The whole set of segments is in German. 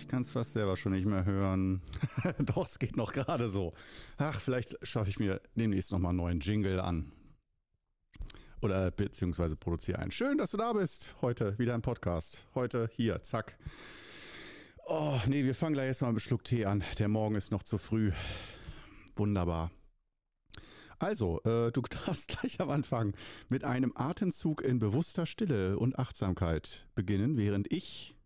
ich kann es fast selber schon nicht mehr hören. Doch, es geht noch gerade so. Ach, vielleicht schaffe ich mir demnächst nochmal einen neuen Jingle an. Oder beziehungsweise produziere einen. Schön, dass du da bist. Heute wieder im Podcast. Heute hier, zack. Oh, nee, wir fangen gleich erstmal mit Schluck Tee an. Der Morgen ist noch zu früh. Wunderbar. Also, äh, du darfst gleich am Anfang mit einem Atemzug in bewusster Stille und Achtsamkeit beginnen, während ich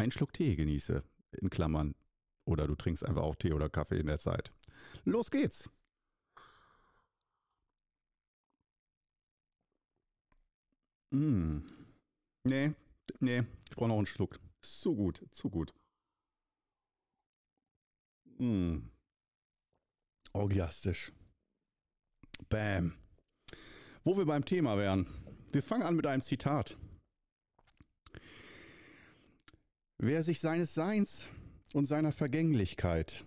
einen Schluck Tee genieße. In Klammern. Oder du trinkst einfach auch Tee oder Kaffee in der Zeit. Los geht's! Mm. Nee, nee, ich brauche noch einen Schluck. Zu gut, zu gut. Mm. Orgiastisch. Bam. Wo wir beim Thema wären. Wir fangen an mit einem Zitat. Wer sich seines Seins und seiner Vergänglichkeit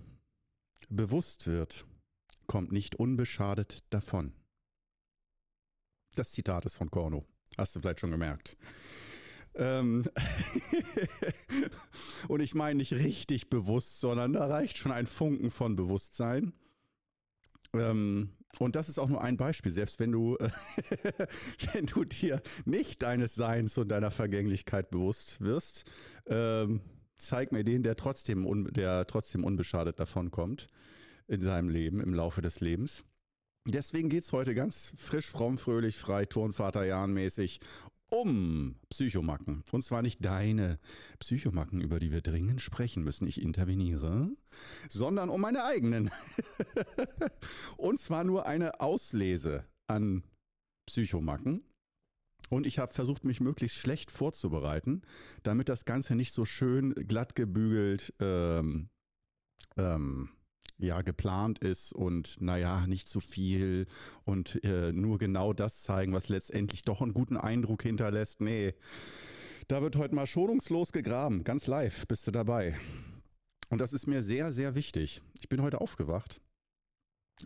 bewusst wird, kommt nicht unbeschadet davon. Das Zitat ist von Korno. Hast du vielleicht schon gemerkt. Ähm und ich meine nicht richtig bewusst, sondern da reicht schon ein Funken von Bewusstsein. Ähm und das ist auch nur ein Beispiel. Selbst wenn du, wenn du dir nicht deines Seins und deiner Vergänglichkeit bewusst wirst, ähm, zeig mir den, der trotzdem, un, der trotzdem unbeschadet davon kommt in seinem Leben, im Laufe des Lebens. Deswegen geht es heute ganz frisch, fromm, fröhlich, frei, Turnvater, Jahn-mäßig um Psychomacken. Und zwar nicht deine Psychomacken, über die wir dringend sprechen müssen. Ich interveniere, sondern um meine eigenen. Und zwar nur eine Auslese an Psychomacken. Und ich habe versucht, mich möglichst schlecht vorzubereiten, damit das Ganze nicht so schön glatt gebügelt ähm, ähm, ja geplant ist und naja, nicht zu viel und äh, nur genau das zeigen, was letztendlich doch einen guten Eindruck hinterlässt. Nee, da wird heute mal schonungslos gegraben, ganz live, bist du dabei. Und das ist mir sehr, sehr wichtig. Ich bin heute aufgewacht,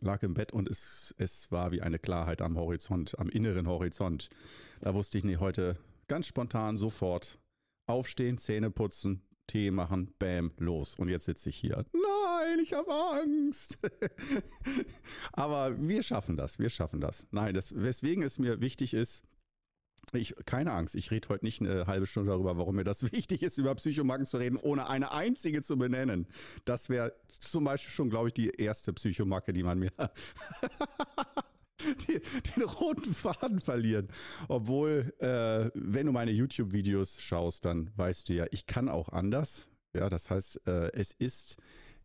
lag im Bett und es, es war wie eine Klarheit am Horizont, am inneren Horizont. Da wusste ich, nee, heute ganz spontan sofort aufstehen, Zähne putzen, Tee machen, bam, los. Und jetzt sitze ich hier. Nein, ich habe Angst. Aber wir schaffen das, wir schaffen das. Nein, das, weswegen es mir wichtig ist, ich, keine Angst, ich rede heute nicht eine halbe Stunde darüber, warum mir das wichtig ist, über Psychomagen zu reden, ohne eine einzige zu benennen. Das wäre zum Beispiel schon, glaube ich, die erste Psychomacke, die man mir den, den, roten Faden verlieren. Obwohl, äh, wenn du meine YouTube-Videos schaust, dann weißt du ja, ich kann auch anders. Ja, das heißt, äh, es ist,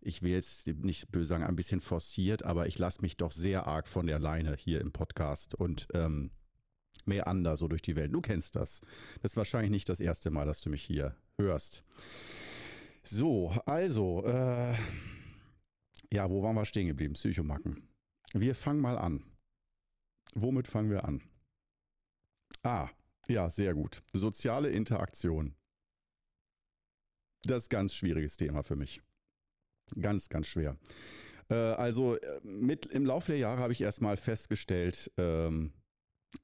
ich will jetzt nicht böse sagen, ein bisschen forciert, aber ich lasse mich doch sehr arg von der Leine hier im Podcast und ähm, mehr anders so durch die Welt. Du kennst das. Das ist wahrscheinlich nicht das erste Mal, dass du mich hier hörst. So, also, äh, ja, wo waren wir stehen geblieben? Psychomacken. Wir fangen mal an. Womit fangen wir an? Ah, ja, sehr gut. Soziale Interaktion. Das ist ein ganz schwieriges Thema für mich. Ganz, ganz schwer. Äh, also äh, mit, im Laufe der Jahre habe ich erstmal festgestellt, ähm,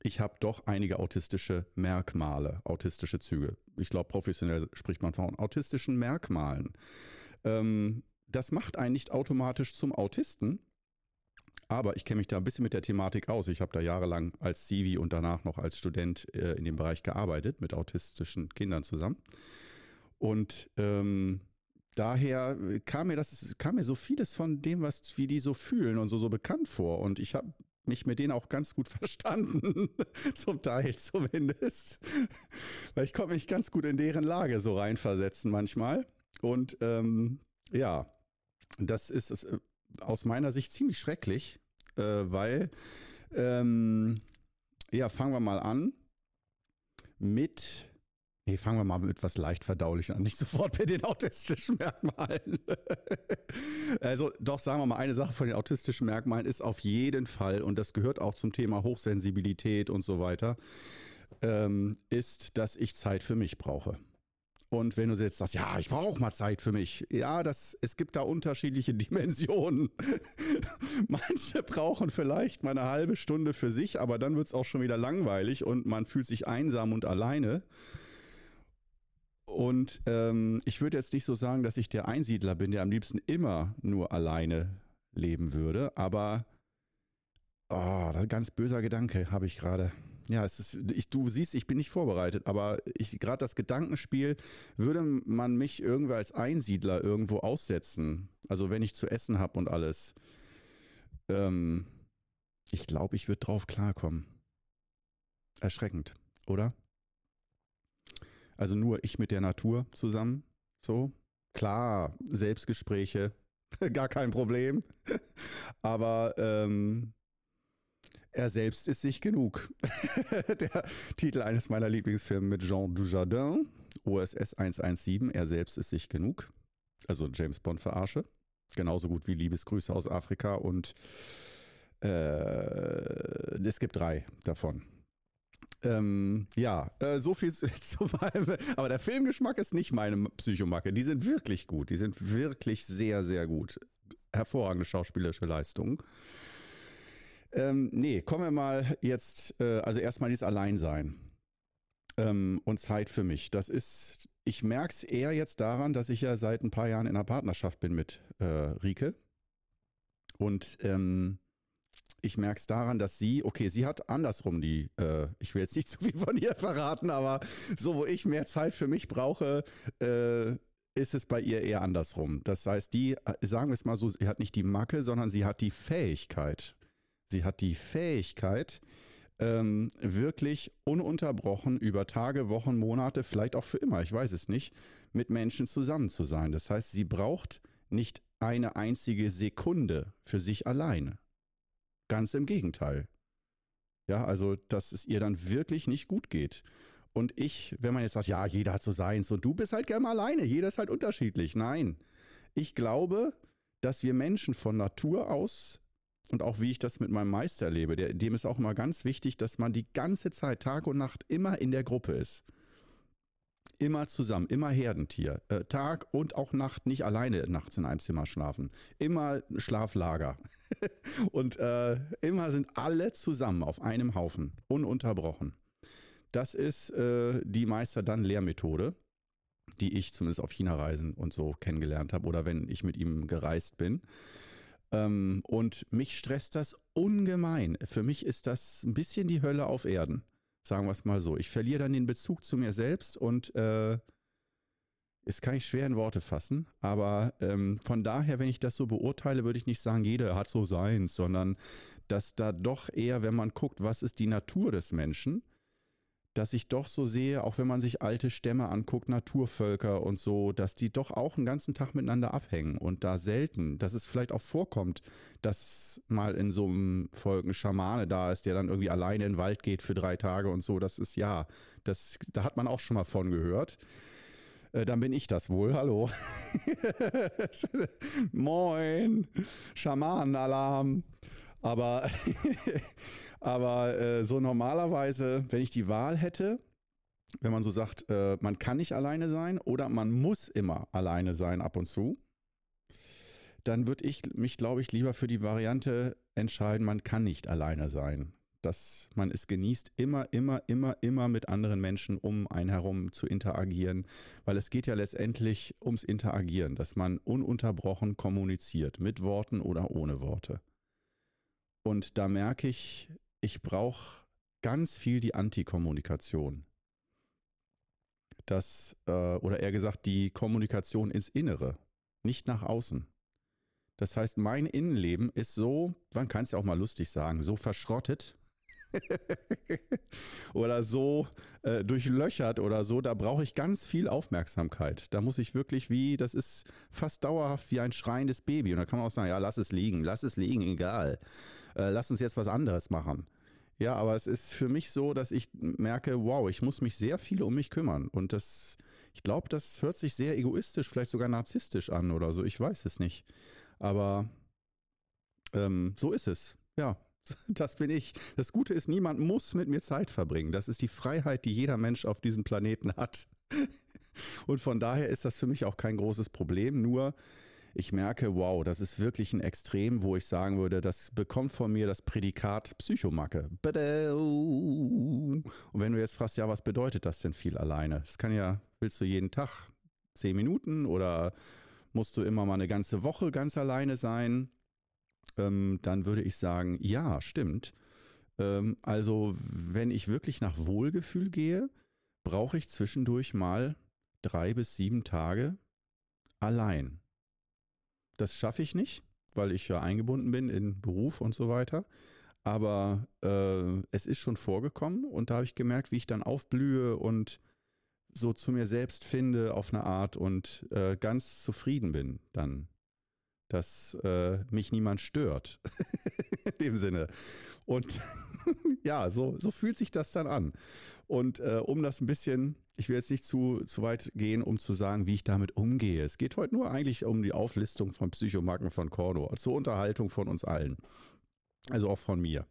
ich habe doch einige autistische Merkmale, autistische Züge. Ich glaube, professionell spricht man von autistischen Merkmalen. Ähm, das macht einen nicht automatisch zum Autisten, aber ich kenne mich da ein bisschen mit der Thematik aus. Ich habe da jahrelang als Civi und danach noch als Student äh, in dem Bereich gearbeitet, mit autistischen Kindern zusammen. Und ähm, daher kam mir das, kam mir so vieles von dem, was wie die so fühlen und so, so bekannt vor. Und ich habe mich mit denen auch ganz gut verstanden, zum Teil zumindest. Weil ich konnte mich ganz gut in deren Lage so reinversetzen manchmal. Und ähm, ja, das ist es aus meiner Sicht ziemlich schrecklich, äh, weil, ähm, ja, fangen wir mal an mit Nee, fangen wir mal mit etwas leicht verdaulich an, nicht sofort mit den autistischen Merkmalen. also doch, sagen wir mal, eine Sache von den autistischen Merkmalen ist auf jeden Fall, und das gehört auch zum Thema Hochsensibilität und so weiter, ähm, ist, dass ich Zeit für mich brauche. Und wenn du jetzt sagst, ja, ich brauche mal Zeit für mich. Ja, das, es gibt da unterschiedliche Dimensionen. Manche brauchen vielleicht mal eine halbe Stunde für sich, aber dann wird es auch schon wieder langweilig und man fühlt sich einsam und alleine. Und ähm, ich würde jetzt nicht so sagen, dass ich der Einsiedler bin, der am liebsten immer nur alleine leben würde, aber oh, das ist ein ganz böser Gedanke habe ich gerade. Ja, es ist, ich, du siehst, ich bin nicht vorbereitet, aber gerade das Gedankenspiel, würde man mich irgendwie als Einsiedler irgendwo aussetzen, also wenn ich zu essen habe und alles, ähm, ich glaube, ich würde drauf klarkommen. Erschreckend, oder? Also nur ich mit der Natur zusammen, so. Klar, Selbstgespräche, gar kein Problem. Aber ähm, er selbst ist sich genug. Der Titel eines meiner Lieblingsfilme mit Jean Dujardin, OSS 117, er selbst ist sich genug. Also James Bond verarsche. Genauso gut wie Liebesgrüße aus Afrika und äh, es gibt drei davon. Ähm, ja, äh, so viel zu, zu Aber der Filmgeschmack ist nicht meine Psychomacke. Die sind wirklich gut. Die sind wirklich sehr, sehr gut. Hervorragende schauspielerische Leistung. Ähm, nee, kommen wir mal jetzt, äh, also erstmal dieses Alleinsein ähm, und Zeit für mich. Das ist, ich merke es eher jetzt daran, dass ich ja seit ein paar Jahren in einer Partnerschaft bin mit äh, Rike. Und ähm, ich merke es daran, dass sie, okay, sie hat andersrum die, äh, ich will jetzt nicht zu viel von ihr verraten, aber so, wo ich mehr Zeit für mich brauche, äh, ist es bei ihr eher andersrum. Das heißt, die, äh, sagen wir es mal so, sie hat nicht die Macke, sondern sie hat die Fähigkeit, Sie hat die Fähigkeit, ähm, wirklich ununterbrochen über Tage, Wochen, Monate, vielleicht auch für immer, ich weiß es nicht, mit Menschen zusammen zu sein. Das heißt, sie braucht nicht eine einzige Sekunde für sich alleine. Ganz im Gegenteil. Ja, also, dass es ihr dann wirklich nicht gut geht. Und ich, wenn man jetzt sagt, ja, jeder hat so seins und du bist halt gerne mal alleine, jeder ist halt unterschiedlich. Nein, ich glaube, dass wir Menschen von Natur aus und auch wie ich das mit meinem Meister erlebe, der, dem ist auch immer ganz wichtig, dass man die ganze Zeit, Tag und Nacht, immer in der Gruppe ist. Immer zusammen, immer Herdentier. Äh, Tag und auch Nacht nicht alleine nachts in einem Zimmer schlafen. Immer Schlaflager. und äh, immer sind alle zusammen auf einem Haufen, ununterbrochen. Das ist äh, die Meister-dann-Lehrmethode, die ich zumindest auf China-Reisen und so kennengelernt habe oder wenn ich mit ihm gereist bin. Ähm, und mich stresst das ungemein. Für mich ist das ein bisschen die Hölle auf Erden. Sagen wir es mal so. Ich verliere dann den Bezug zu mir selbst und äh, es kann ich schwer in Worte fassen. Aber ähm, von daher, wenn ich das so beurteile, würde ich nicht sagen, jeder hat so seins, sondern dass da doch eher, wenn man guckt, was ist die Natur des Menschen, dass ich doch so sehe, auch wenn man sich alte Stämme anguckt, Naturvölker und so, dass die doch auch einen ganzen Tag miteinander abhängen und da selten, dass es vielleicht auch vorkommt, dass mal in so einem Volk ein Schamane da ist, der dann irgendwie alleine in den Wald geht für drei Tage und so. Das ist ja, das, da hat man auch schon mal von gehört. Äh, dann bin ich das wohl. Hallo. Moin. Schamanenalarm. Aber Aber äh, so normalerweise, wenn ich die Wahl hätte, wenn man so sagt, äh, man kann nicht alleine sein oder man muss immer alleine sein ab und zu, dann würde ich mich, glaube ich, lieber für die Variante entscheiden, man kann nicht alleine sein. Dass man es genießt, immer, immer, immer, immer mit anderen Menschen um einen herum zu interagieren, weil es geht ja letztendlich ums Interagieren, dass man ununterbrochen kommuniziert, mit Worten oder ohne Worte. Und da merke ich, ich brauche ganz viel die Antikommunikation. Das, äh, oder eher gesagt, die Kommunikation ins Innere, nicht nach außen. Das heißt, mein Innenleben ist so, man kann es ja auch mal lustig sagen, so verschrottet oder so äh, durchlöchert oder so, da brauche ich ganz viel Aufmerksamkeit. Da muss ich wirklich wie, das ist fast dauerhaft wie ein schreiendes Baby. Und da kann man auch sagen, ja, lass es liegen, lass es liegen, egal äh, lass uns jetzt was anderes machen. Ja, aber es ist für mich so, dass ich merke, wow, ich muss mich sehr viel um mich kümmern. Und das, ich glaube, das hört sich sehr egoistisch, vielleicht sogar narzisstisch an oder so. Ich weiß es nicht. Aber ähm, so ist es. Ja, das bin ich. Das Gute ist, niemand muss mit mir Zeit verbringen. Das ist die Freiheit, die jeder Mensch auf diesem Planeten hat. Und von daher ist das für mich auch kein großes Problem. Nur ich merke, wow, das ist wirklich ein Extrem, wo ich sagen würde, das bekommt von mir das Prädikat Psychomacke. Und wenn du jetzt fragst, ja, was bedeutet das denn viel alleine? Das kann ja, willst du jeden Tag zehn Minuten oder musst du immer mal eine ganze Woche ganz alleine sein? Ähm, dann würde ich sagen, ja, stimmt. Ähm, also, wenn ich wirklich nach Wohlgefühl gehe, brauche ich zwischendurch mal drei bis sieben Tage allein. Das schaffe ich nicht, weil ich ja eingebunden bin in Beruf und so weiter. Aber äh, es ist schon vorgekommen und da habe ich gemerkt, wie ich dann aufblühe und so zu mir selbst finde auf eine Art und äh, ganz zufrieden bin dann, dass äh, mich niemand stört. in dem Sinne. Und ja, so, so fühlt sich das dann an. Und äh, um das ein bisschen, ich will jetzt nicht zu, zu weit gehen, um zu sagen, wie ich damit umgehe. Es geht heute nur eigentlich um die Auflistung von Psychomarken von Cordo, zur Unterhaltung von uns allen. Also auch von mir.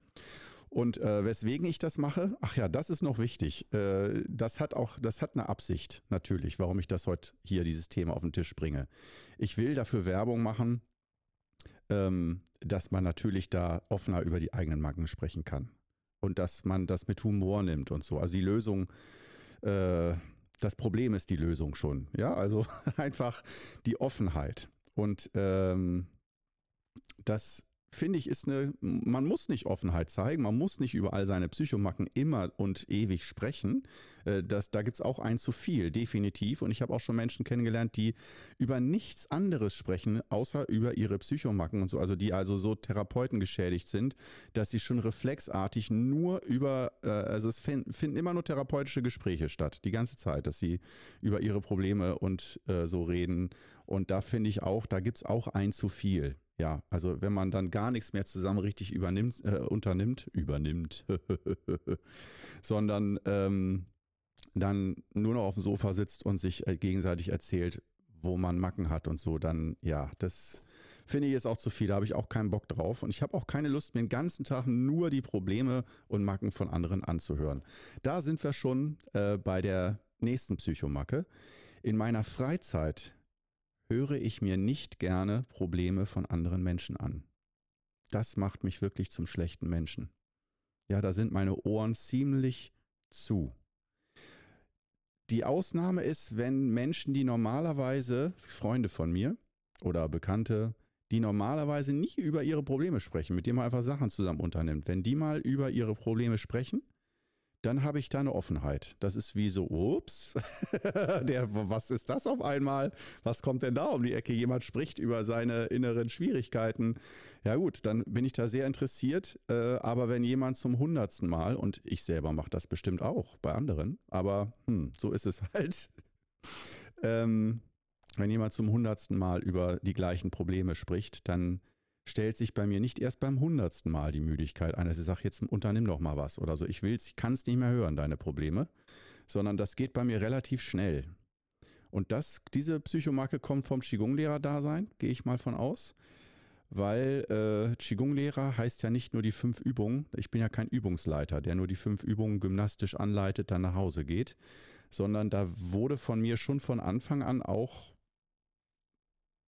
Und äh, weswegen ich das mache, ach ja, das ist noch wichtig. Äh, das hat auch, das hat eine Absicht natürlich, warum ich das heute hier dieses Thema auf den Tisch bringe. Ich will dafür Werbung machen, ähm, dass man natürlich da offener über die eigenen Marken sprechen kann und dass man das mit Humor nimmt und so. Also die Lösung, äh, das Problem ist die Lösung schon. Ja, also einfach die Offenheit. Und ähm, das finde ich, ist eine, man muss nicht Offenheit zeigen, man muss nicht über all seine Psychomacken immer und ewig sprechen. Äh, das, da gibt es auch ein zu viel, definitiv. Und ich habe auch schon Menschen kennengelernt, die über nichts anderes sprechen, außer über ihre Psychomacken und so, also die also so Therapeuten geschädigt sind, dass sie schon reflexartig nur über, äh, also es finden immer nur therapeutische Gespräche statt, die ganze Zeit, dass sie über ihre Probleme und äh, so reden. Und da finde ich auch, da gibt es auch ein zu viel. Ja, also wenn man dann gar nichts mehr zusammen richtig übernimmt, äh, unternimmt, übernimmt, sondern ähm, dann nur noch auf dem Sofa sitzt und sich äh, gegenseitig erzählt, wo man Macken hat und so, dann ja, das finde ich jetzt auch zu viel. Da habe ich auch keinen Bock drauf. Und ich habe auch keine Lust, mir den ganzen Tag nur die Probleme und Macken von anderen anzuhören. Da sind wir schon äh, bei der nächsten Psychomacke. In meiner Freizeit höre ich mir nicht gerne Probleme von anderen Menschen an. Das macht mich wirklich zum schlechten Menschen. Ja, da sind meine Ohren ziemlich zu. Die Ausnahme ist, wenn Menschen, die normalerweise, Freunde von mir oder Bekannte, die normalerweise nicht über ihre Probleme sprechen, mit denen man einfach Sachen zusammen unternimmt, wenn die mal über ihre Probleme sprechen, dann habe ich da eine Offenheit. Das ist wie so, ups, der, was ist das auf einmal? Was kommt denn da um die Ecke? Jemand spricht über seine inneren Schwierigkeiten. Ja gut, dann bin ich da sehr interessiert. Äh, aber wenn jemand zum hundertsten Mal, und ich selber mache das bestimmt auch bei anderen, aber hm, so ist es halt. Ähm, wenn jemand zum hundertsten Mal über die gleichen Probleme spricht, dann stellt sich bei mir nicht erst beim hundertsten Mal die Müdigkeit ein, dass ich sage, jetzt unternimm doch mal was oder so. Ich will's, ich kann es nicht mehr hören, deine Probleme, sondern das geht bei mir relativ schnell. Und das, diese Psychomarke kommt vom Qigong-Lehrer-Dasein, gehe ich mal von aus. Weil äh, Qigong-Lehrer heißt ja nicht nur die fünf Übungen. Ich bin ja kein Übungsleiter, der nur die fünf Übungen gymnastisch anleitet, dann nach Hause geht. Sondern da wurde von mir schon von Anfang an auch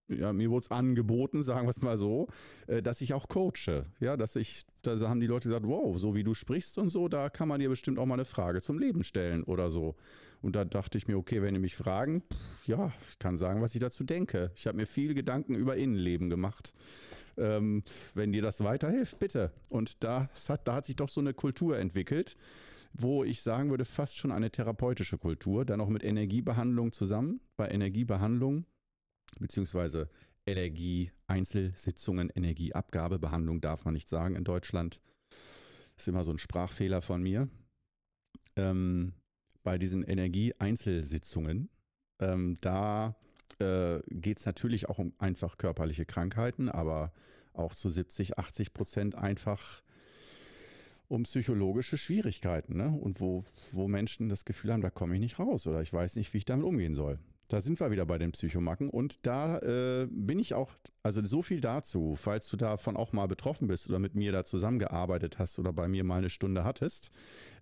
ja, mir wurde es angeboten, sagen wir es mal so, äh, dass ich auch coache. Ja, dass ich, da haben die Leute gesagt, wow, so wie du sprichst und so, da kann man dir bestimmt auch mal eine Frage zum Leben stellen oder so. Und da dachte ich mir, okay, wenn die mich fragen, pff, ja, ich kann sagen, was ich dazu denke. Ich habe mir viele Gedanken über Innenleben gemacht. Ähm, wenn dir das weiterhilft, bitte. Und da hat, da hat sich doch so eine Kultur entwickelt, wo ich sagen würde, fast schon eine therapeutische Kultur, dann auch mit Energiebehandlung zusammen. Bei Energiebehandlung beziehungsweise Energie-Einzelsitzungen, Energieabgabebehandlung darf man nicht sagen in Deutschland. Das ist immer so ein Sprachfehler von mir. Ähm, bei diesen Energie-Einzelsitzungen, ähm, da äh, geht es natürlich auch um einfach körperliche Krankheiten, aber auch zu 70, 80 Prozent einfach um psychologische Schwierigkeiten, ne? Und wo, wo Menschen das Gefühl haben, da komme ich nicht raus oder ich weiß nicht, wie ich damit umgehen soll. Da sind wir wieder bei den Psychomacken und da äh, bin ich auch, also so viel dazu, falls du davon auch mal betroffen bist oder mit mir da zusammengearbeitet hast oder bei mir mal eine Stunde hattest,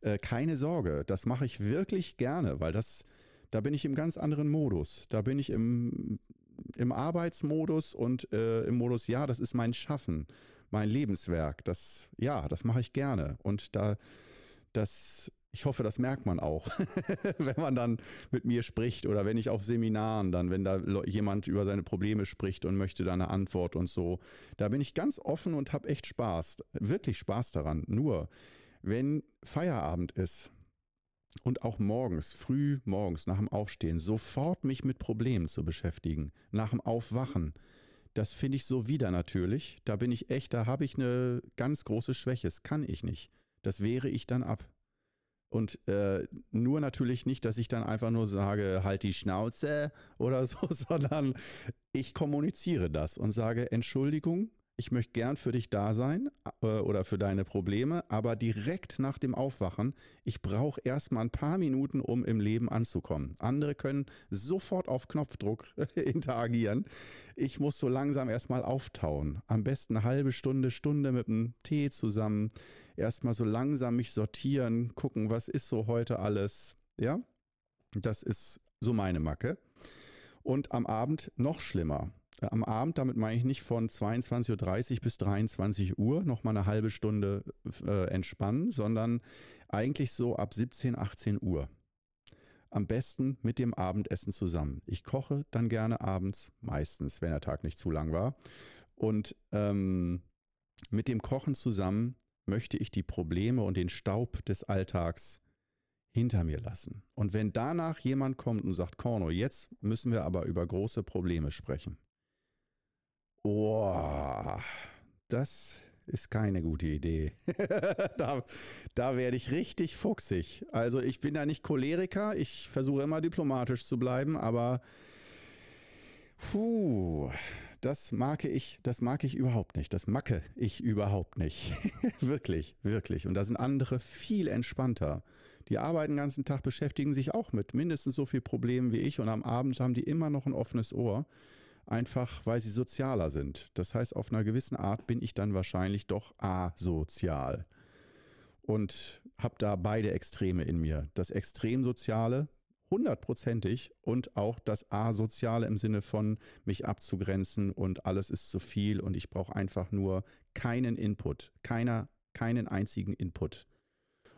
äh, keine Sorge, das mache ich wirklich gerne, weil das, da bin ich im ganz anderen Modus. Da bin ich im, im Arbeitsmodus und äh, im Modus, ja, das ist mein Schaffen, mein Lebenswerk. Das, ja, das mache ich gerne. Und da, das, ich hoffe, das merkt man auch, wenn man dann mit mir spricht oder wenn ich auf Seminaren dann, wenn da jemand über seine Probleme spricht und möchte da eine Antwort und so. Da bin ich ganz offen und habe echt Spaß, wirklich Spaß daran. Nur, wenn Feierabend ist, und auch morgens, früh morgens nach dem Aufstehen, sofort mich mit Problemen zu beschäftigen, nach dem Aufwachen, das finde ich so wieder natürlich. Da bin ich echt, da habe ich eine ganz große Schwäche. Das kann ich nicht. Das wehre ich dann ab. Und äh, nur natürlich nicht, dass ich dann einfach nur sage, halt die Schnauze oder so, sondern ich kommuniziere das und sage, Entschuldigung, ich möchte gern für dich da sein äh, oder für deine Probleme, aber direkt nach dem Aufwachen, ich brauche erstmal ein paar Minuten, um im Leben anzukommen. Andere können sofort auf Knopfdruck interagieren. Ich muss so langsam erstmal auftauen. Am besten eine halbe Stunde, Stunde mit einem Tee zusammen. Erstmal so langsam mich sortieren, gucken, was ist so heute alles. Ja, das ist so meine Macke. Und am Abend noch schlimmer am Abend, damit meine ich nicht von 22.30 Uhr bis 23 Uhr nochmal eine halbe Stunde äh, entspannen, sondern eigentlich so ab 17, 18 Uhr. Am besten mit dem Abendessen zusammen. Ich koche dann gerne abends, meistens, wenn der Tag nicht zu lang war. Und ähm, mit dem Kochen zusammen möchte ich die Probleme und den Staub des Alltags hinter mir lassen. Und wenn danach jemand kommt und sagt, Korno, jetzt müssen wir aber über große Probleme sprechen, Boah, das ist keine gute Idee. da, da werde ich richtig fuchsig. Also ich bin da nicht Choleriker, ich versuche immer diplomatisch zu bleiben, aber puh, das mag ich, das mag ich überhaupt nicht. Das macke ich überhaupt nicht. wirklich, wirklich. Und da sind andere viel entspannter. Die arbeiten den ganzen Tag, beschäftigen sich auch mit mindestens so viel Problemen wie ich und am Abend haben die immer noch ein offenes Ohr einfach weil sie sozialer sind. Das heißt, auf einer gewissen Art bin ich dann wahrscheinlich doch asozial. Und habe da beide Extreme in mir. Das Extremsoziale, hundertprozentig, und auch das Asoziale im Sinne von mich abzugrenzen und alles ist zu viel und ich brauche einfach nur keinen Input, keiner, keinen einzigen Input.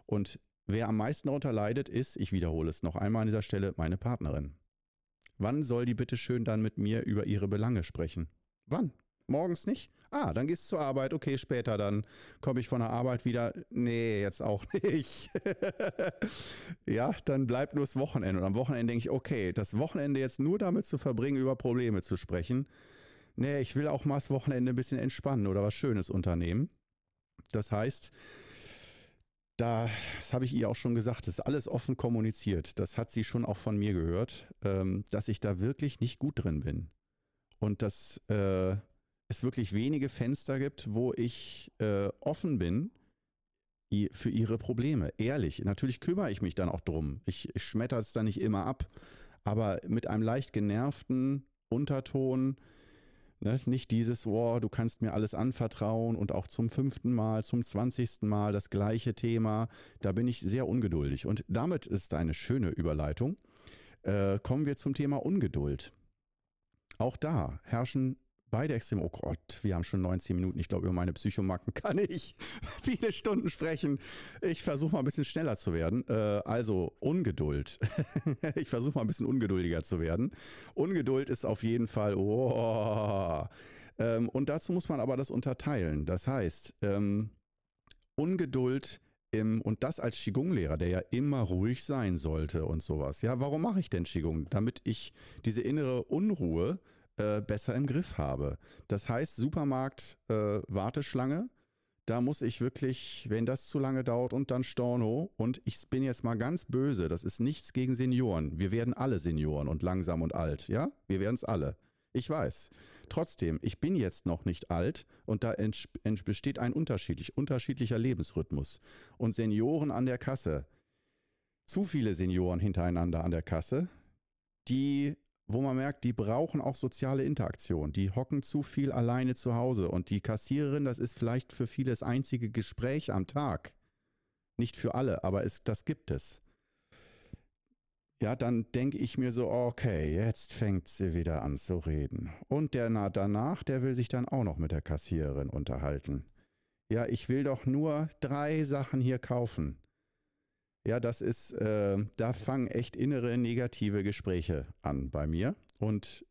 Und wer am meisten darunter leidet, ist, ich wiederhole es noch einmal an dieser Stelle, meine Partnerin. Wann soll die bitte schön dann mit mir über ihre Belange sprechen? Wann? Morgens nicht? Ah, dann gehst du zur Arbeit. Okay, später dann komme ich von der Arbeit wieder. Nee, jetzt auch nicht. ja, dann bleibt nur das Wochenende. Und am Wochenende denke ich, okay, das Wochenende jetzt nur damit zu verbringen, über Probleme zu sprechen. Nee, ich will auch mal das Wochenende ein bisschen entspannen oder was Schönes unternehmen. Das heißt, da, das habe ich ihr auch schon gesagt, das ist alles offen kommuniziert. Das hat sie schon auch von mir gehört, ähm, dass ich da wirklich nicht gut drin bin. Und dass äh, es wirklich wenige Fenster gibt, wo ich äh, offen bin für ihre Probleme. Ehrlich, natürlich kümmere ich mich dann auch drum. Ich, ich schmetter es dann nicht immer ab, aber mit einem leicht genervten Unterton, Ne? Nicht dieses, oh, du kannst mir alles anvertrauen und auch zum fünften Mal, zum zwanzigsten Mal das gleiche Thema. Da bin ich sehr ungeduldig. Und damit ist eine schöne Überleitung. Äh, kommen wir zum Thema Ungeduld. Auch da herrschen beide Extreme. Oh Gott, wir haben schon 19 Minuten. Ich glaube, über meine Psychomacken kann ich viele Stunden sprechen. Ich versuche mal ein bisschen schneller zu werden. Äh, also Ungeduld. ich versuche mal ein bisschen ungeduldiger zu werden. Ungeduld ist auf jeden Fall. Oh. Ähm, und dazu muss man aber das unterteilen. Das heißt, ähm, Ungeduld im, und das als Qigong-Lehrer, der ja immer ruhig sein sollte und sowas. Ja, warum mache ich denn Qigong? Damit ich diese innere Unruhe äh, besser im Griff habe. Das heißt, Supermarkt äh, Warteschlange, da muss ich wirklich, wenn das zu lange dauert und dann Storno und ich bin jetzt mal ganz böse, das ist nichts gegen Senioren. Wir werden alle Senioren und langsam und alt, ja? Wir werden es alle. Ich weiß. Trotzdem, ich bin jetzt noch nicht alt und da besteht ein unterschiedlich, unterschiedlicher Lebensrhythmus. Und Senioren an der Kasse, zu viele Senioren hintereinander an der Kasse, die wo man merkt, die brauchen auch soziale Interaktion. Die hocken zu viel alleine zu Hause und die Kassiererin, das ist vielleicht für viele das einzige Gespräch am Tag. Nicht für alle, aber es, das gibt es. ja, dann denke ich mir so, okay, jetzt fängt sie wieder an zu reden. Und der na, danach, der will sich dann auch noch mit der Kassiererin unterhalten. Ja, ich will doch nur drei Sachen hier kaufen. Ja, das ist, äh, da fangen echt innere negative Gespräche an bei mir. Und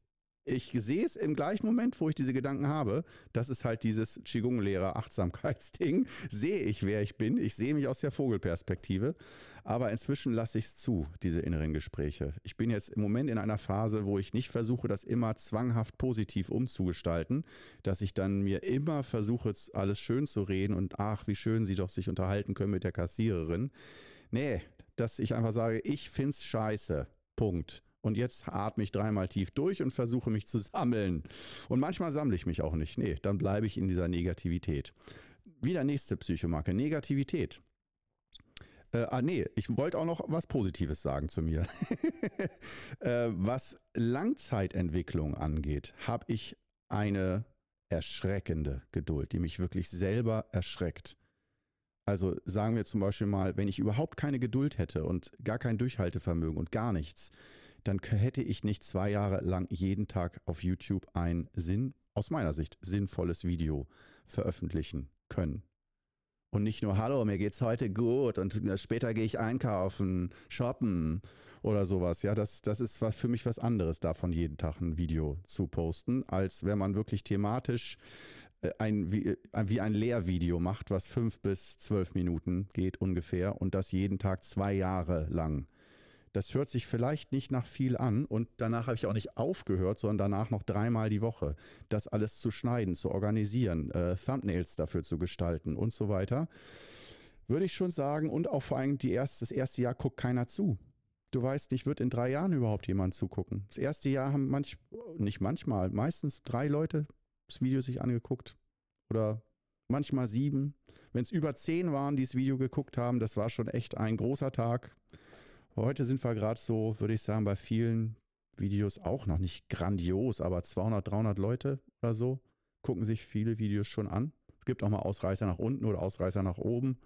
ich sehe es im gleichen Moment, wo ich diese Gedanken habe. Das ist halt dieses Qigong-Lehrer-Achtsamkeitsding. Sehe ich, wer ich bin. Ich sehe mich aus der Vogelperspektive. Aber inzwischen lasse ich es zu, diese inneren Gespräche. Ich bin jetzt im Moment in einer Phase, wo ich nicht versuche, das immer zwanghaft positiv umzugestalten, dass ich dann mir immer versuche, alles schön zu reden und ach, wie schön sie doch sich unterhalten können mit der Kassiererin. Nee, dass ich einfach sage, ich find's scheiße. Punkt. Und jetzt atme ich dreimal tief durch und versuche mich zu sammeln. Und manchmal sammle ich mich auch nicht. Nee, dann bleibe ich in dieser Negativität. Wieder nächste Psychomarke, Negativität. Äh, ah, nee, ich wollte auch noch was Positives sagen zu mir. äh, was Langzeitentwicklung angeht, habe ich eine erschreckende Geduld, die mich wirklich selber erschreckt. Also sagen wir zum Beispiel mal, wenn ich überhaupt keine Geduld hätte und gar kein Durchhaltevermögen und gar nichts, dann hätte ich nicht zwei Jahre lang jeden Tag auf YouTube ein Sinn, aus meiner Sicht, sinnvolles Video veröffentlichen können. Und nicht nur, hallo, mir geht's heute gut und später gehe ich einkaufen, shoppen oder sowas. Ja, das, das ist was für mich was anderes, davon jeden Tag ein Video zu posten, als wenn man wirklich thematisch äh, ein, wie, äh, wie ein Lehrvideo macht, was fünf bis zwölf Minuten geht ungefähr und das jeden Tag zwei Jahre lang das hört sich vielleicht nicht nach viel an und danach habe ich auch nicht aufgehört, sondern danach noch dreimal die Woche, das alles zu schneiden, zu organisieren, äh, Thumbnails dafür zu gestalten und so weiter. Würde ich schon sagen und auch vor allem die erst, das erste Jahr guckt keiner zu. Du weißt nicht, wird in drei Jahren überhaupt jemand zugucken. Das erste Jahr haben manch, nicht manchmal, meistens drei Leute das Video sich angeguckt oder manchmal sieben. Wenn es über zehn waren, die das Video geguckt haben, das war schon echt ein großer Tag. Heute sind wir gerade so, würde ich sagen, bei vielen Videos auch noch nicht grandios, aber 200, 300 Leute oder so gucken sich viele Videos schon an. Es gibt auch mal Ausreißer nach unten oder Ausreißer nach oben,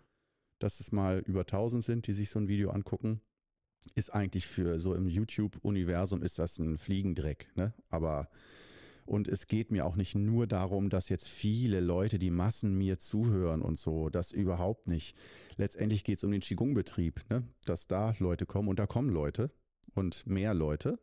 dass es mal über 1000 sind, die sich so ein Video angucken. Ist eigentlich für so im YouTube-Universum ist das ein Fliegendreck, ne? Aber und es geht mir auch nicht nur darum, dass jetzt viele Leute, die Massen mir zuhören und so, das überhaupt nicht. Letztendlich geht es um den Qigong-Betrieb, ne? dass da Leute kommen und da kommen Leute und mehr Leute,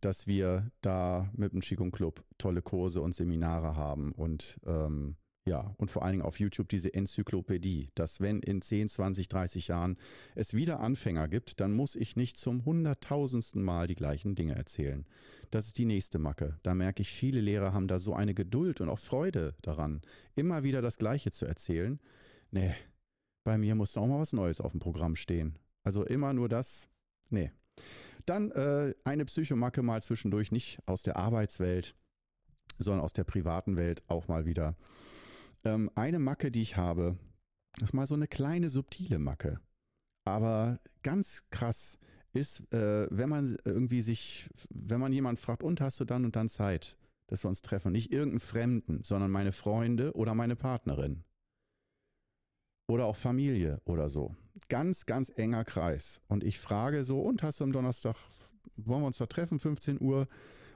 dass wir da mit dem Qigong Club tolle Kurse und Seminare haben und ähm, ja, und vor allen Dingen auf YouTube diese Enzyklopädie, dass wenn in 10, 20, 30 Jahren es wieder Anfänger gibt, dann muss ich nicht zum hunderttausendsten Mal die gleichen Dinge erzählen. Das ist die nächste Macke. Da merke ich, viele Lehrer haben da so eine Geduld und auch Freude daran, immer wieder das Gleiche zu erzählen. Nee, bei mir muss auch mal was Neues auf dem Programm stehen. Also immer nur das. Nee. Dann äh, eine Psychomacke mal zwischendurch, nicht aus der Arbeitswelt, sondern aus der privaten Welt auch mal wieder. Ähm, eine Macke, die ich habe, ist mal so eine kleine subtile Macke. Aber ganz krass ist, äh, wenn man irgendwie sich, wenn man jemanden fragt, und hast du dann und dann Zeit, dass wir uns treffen? Nicht irgendeinen Fremden, sondern meine Freunde oder meine Partnerin. Oder auch Familie oder so. Ganz, ganz enger Kreis. Und ich frage so, und hast du am Donnerstag, wollen wir uns da treffen, 15 Uhr?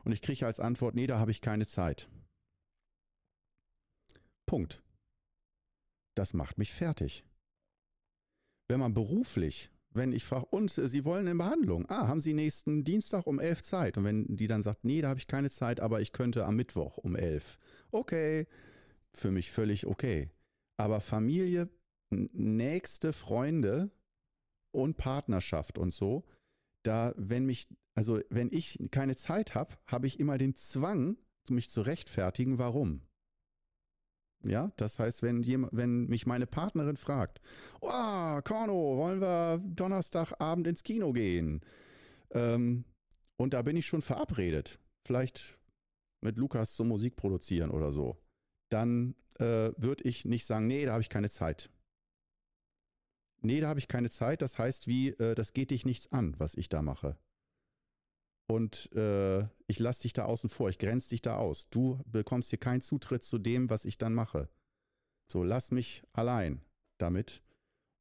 Und ich kriege als Antwort, nee, da habe ich keine Zeit. Punkt. Das macht mich fertig. Wenn man beruflich, wenn ich frage, und Sie wollen in Behandlung, ah, haben Sie nächsten Dienstag um elf Zeit? Und wenn die dann sagt, nee, da habe ich keine Zeit, aber ich könnte am Mittwoch um elf. Okay, für mich völlig okay. Aber Familie, nächste Freunde und Partnerschaft und so, da, wenn mich, also wenn ich keine Zeit habe, habe ich immer den Zwang, mich zu rechtfertigen, warum. Ja, das heißt, wenn, jemand, wenn mich meine Partnerin fragt, oh, Korno, wollen wir Donnerstagabend ins Kino gehen? Ähm, und da bin ich schon verabredet, vielleicht mit Lukas zum Musik produzieren oder so, dann äh, würde ich nicht sagen, nee, da habe ich keine Zeit. Nee, da habe ich keine Zeit. Das heißt, wie, äh, das geht dich nichts an, was ich da mache und äh, ich lasse dich da außen vor, ich grenze dich da aus. Du bekommst hier keinen Zutritt zu dem, was ich dann mache. So, lass mich allein damit.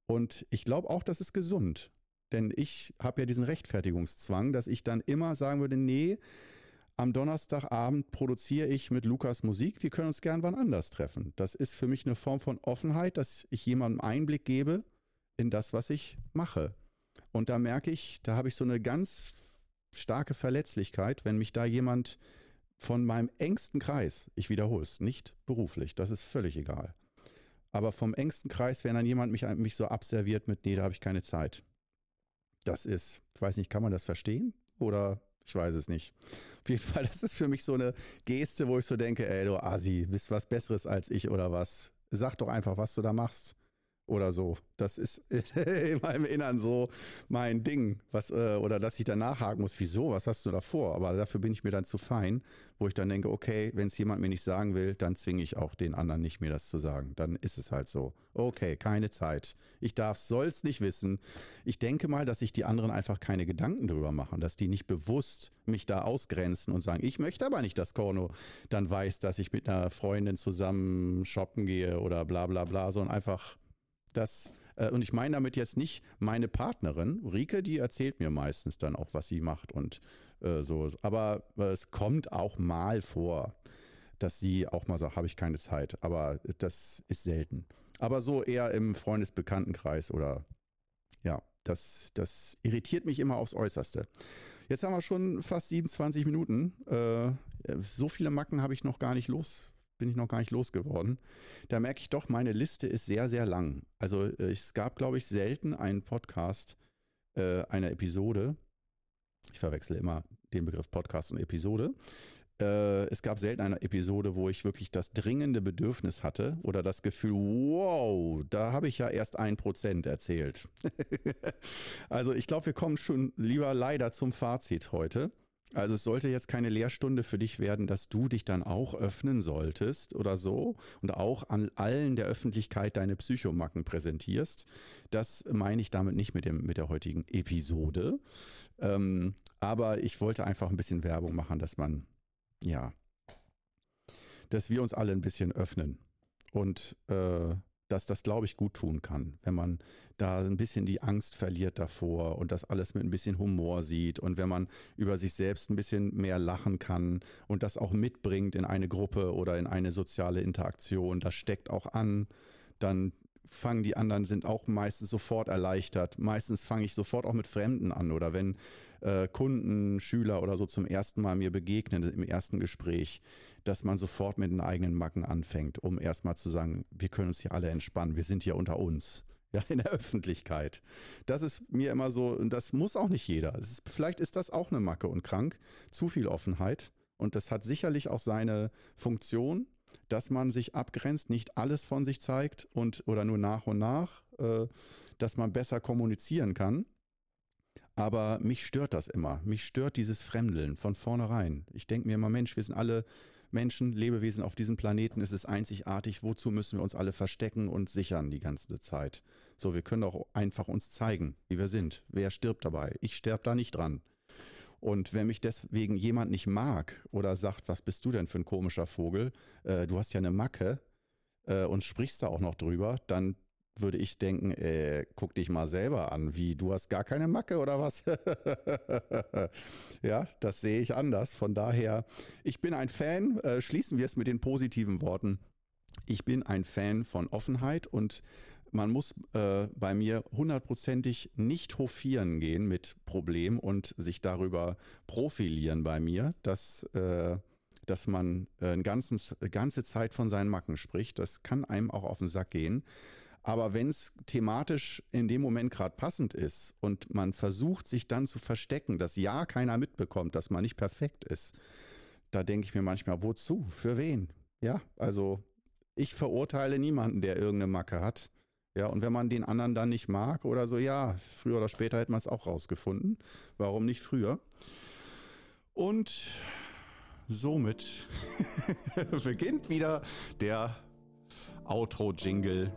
Und ich glaube auch, das ist gesund. Denn ich habe ja diesen Rechtfertigungszwang, dass ich dann immer sagen würde, nee, am Donnerstagabend produziere ich mit Lukas Musik, wir können uns gern wann anders treffen. Das ist für mich eine Form von Offenheit, dass ich jemandem Einblick gebe in das, was ich mache. Und da merke ich, da habe ich so eine ganz starke Verletzlichkeit, wenn mich da jemand von meinem engsten Kreis, ich wiederhole es, nicht beruflich, das ist völlig egal. Aber vom engsten Kreis, wenn dann jemand mich, mich so abserviert mit, nee, da habe ich keine Zeit. Das ist, ich weiß nicht, kann man das verstehen? Oder ich weiß es nicht. Auf jeden Fall, das ist für mich so eine Geste, wo ich so denke, ey, du Asi, bist was Besseres als ich oder was? Sag doch einfach, was du da machst oder so. Das ist in meinem Innern so mein Ding, was äh, oder dass ich dann nachhaken muss, wieso, was hast du da vor? Aber dafür bin ich mir dann zu fein, wo ich dann denke, okay, wenn es jemand mir nicht sagen will, dann zwinge ich auch den anderen nicht mir das zu sagen. Dann ist es halt so. Okay, keine Zeit. Ich darf, soll's nicht wissen. Ich denke mal, dass sich die anderen einfach keine Gedanken darüber machen, dass die nicht bewusst mich da ausgrenzen und sagen, ich möchte aber nicht, dass Korno dann weiß, dass ich mit einer Freundin zusammen shoppen gehe oder bla bla bla, sondern einfach dass, äh, und ich meine damit jetzt nicht meine Partnerin, Rike, die erzählt mir meistens dann auch, was sie macht und äh, so. Aber äh, es kommt auch mal vor, dass sie auch mal sagt, habe ich keine Zeit. Aber das ist selten. Aber so eher im Freundesbekanntenkreis oder ja, das, das irritiert mich immer aufs Äußerste. Jetzt haben wir schon fast 27 Minuten. Äh, so viele Macken habe ich noch gar nicht los bin ich noch gar nicht losgeworden. Da merke ich doch, meine Liste ist sehr, sehr lang. Also äh, es gab, glaube ich, selten einen Podcast, äh, eine Episode. Ich verwechsel immer den Begriff Podcast und Episode. Äh, es gab selten eine Episode, wo ich wirklich das dringende Bedürfnis hatte oder das Gefühl, wow, da habe ich ja erst ein Prozent erzählt. also ich glaube, wir kommen schon lieber leider zum Fazit heute. Also es sollte jetzt keine Lehrstunde für dich werden, dass du dich dann auch öffnen solltest oder so und auch an allen der Öffentlichkeit deine Psychomacken präsentierst. Das meine ich damit nicht mit, dem, mit der heutigen Episode. Ähm, aber ich wollte einfach ein bisschen Werbung machen, dass man, ja, dass wir uns alle ein bisschen öffnen und äh, dass das, glaube ich, gut tun kann, wenn man da ein bisschen die Angst verliert davor und das alles mit ein bisschen Humor sieht und wenn man über sich selbst ein bisschen mehr lachen kann und das auch mitbringt in eine Gruppe oder in eine soziale Interaktion, das steckt auch an, dann fangen die anderen, sind auch meistens sofort erleichtert. Meistens fange ich sofort auch mit Fremden an oder wenn äh, Kunden, Schüler oder so zum ersten Mal mir begegnen im ersten Gespräch, dass man sofort mit den eigenen Macken anfängt, um erstmal zu sagen, wir können uns hier alle entspannen, wir sind hier unter uns. Ja, in der Öffentlichkeit. Das ist mir immer so, und das muss auch nicht jeder. Ist, vielleicht ist das auch eine Macke und krank. Zu viel Offenheit. Und das hat sicherlich auch seine Funktion, dass man sich abgrenzt, nicht alles von sich zeigt und oder nur nach und nach, äh, dass man besser kommunizieren kann. Aber mich stört das immer. Mich stört dieses Fremdeln von vornherein. Ich denke mir immer, Mensch, wir sind alle Menschen, Lebewesen auf diesem Planeten. Es ist einzigartig. Wozu müssen wir uns alle verstecken und sichern die ganze Zeit? So, wir können doch einfach uns zeigen, wie wir sind. Wer stirbt dabei? Ich sterbe da nicht dran. Und wenn mich deswegen jemand nicht mag oder sagt, was bist du denn für ein komischer Vogel? Äh, du hast ja eine Macke äh, und sprichst da auch noch drüber, dann würde ich denken, äh, guck dich mal selber an, wie du hast gar keine Macke oder was? ja, das sehe ich anders. Von daher, ich bin ein Fan, äh, schließen wir es mit den positiven Worten. Ich bin ein Fan von Offenheit und man muss äh, bei mir hundertprozentig nicht hofieren gehen mit Problemen und sich darüber profilieren bei mir, dass, äh, dass man äh, eine ganze Zeit von seinen Macken spricht. Das kann einem auch auf den Sack gehen. Aber wenn es thematisch in dem Moment gerade passend ist und man versucht, sich dann zu verstecken, dass ja keiner mitbekommt, dass man nicht perfekt ist, da denke ich mir manchmal, wozu? Für wen? Ja, also ich verurteile niemanden, der irgendeine Macke hat. Ja, und wenn man den anderen dann nicht mag oder so, ja, früher oder später hätte man es auch rausgefunden. Warum nicht früher? Und somit beginnt wieder der Outro-Jingle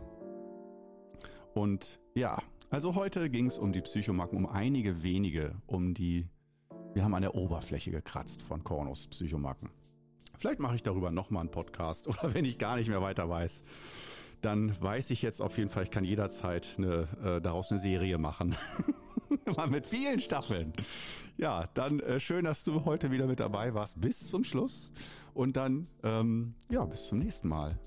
und ja, also heute ging es um die Psychomacken, um einige wenige, um die, wir haben an der Oberfläche gekratzt von Kornos Psychomacken. Vielleicht mache ich darüber nochmal einen Podcast oder wenn ich gar nicht mehr weiter weiß, dann weiß ich jetzt auf jeden Fall, ich kann jederzeit eine, äh, daraus eine Serie machen. Mal mit vielen Staffeln. Ja, dann äh, schön, dass du heute wieder mit dabei warst bis zum Schluss. Und dann, ähm, ja, bis zum nächsten Mal.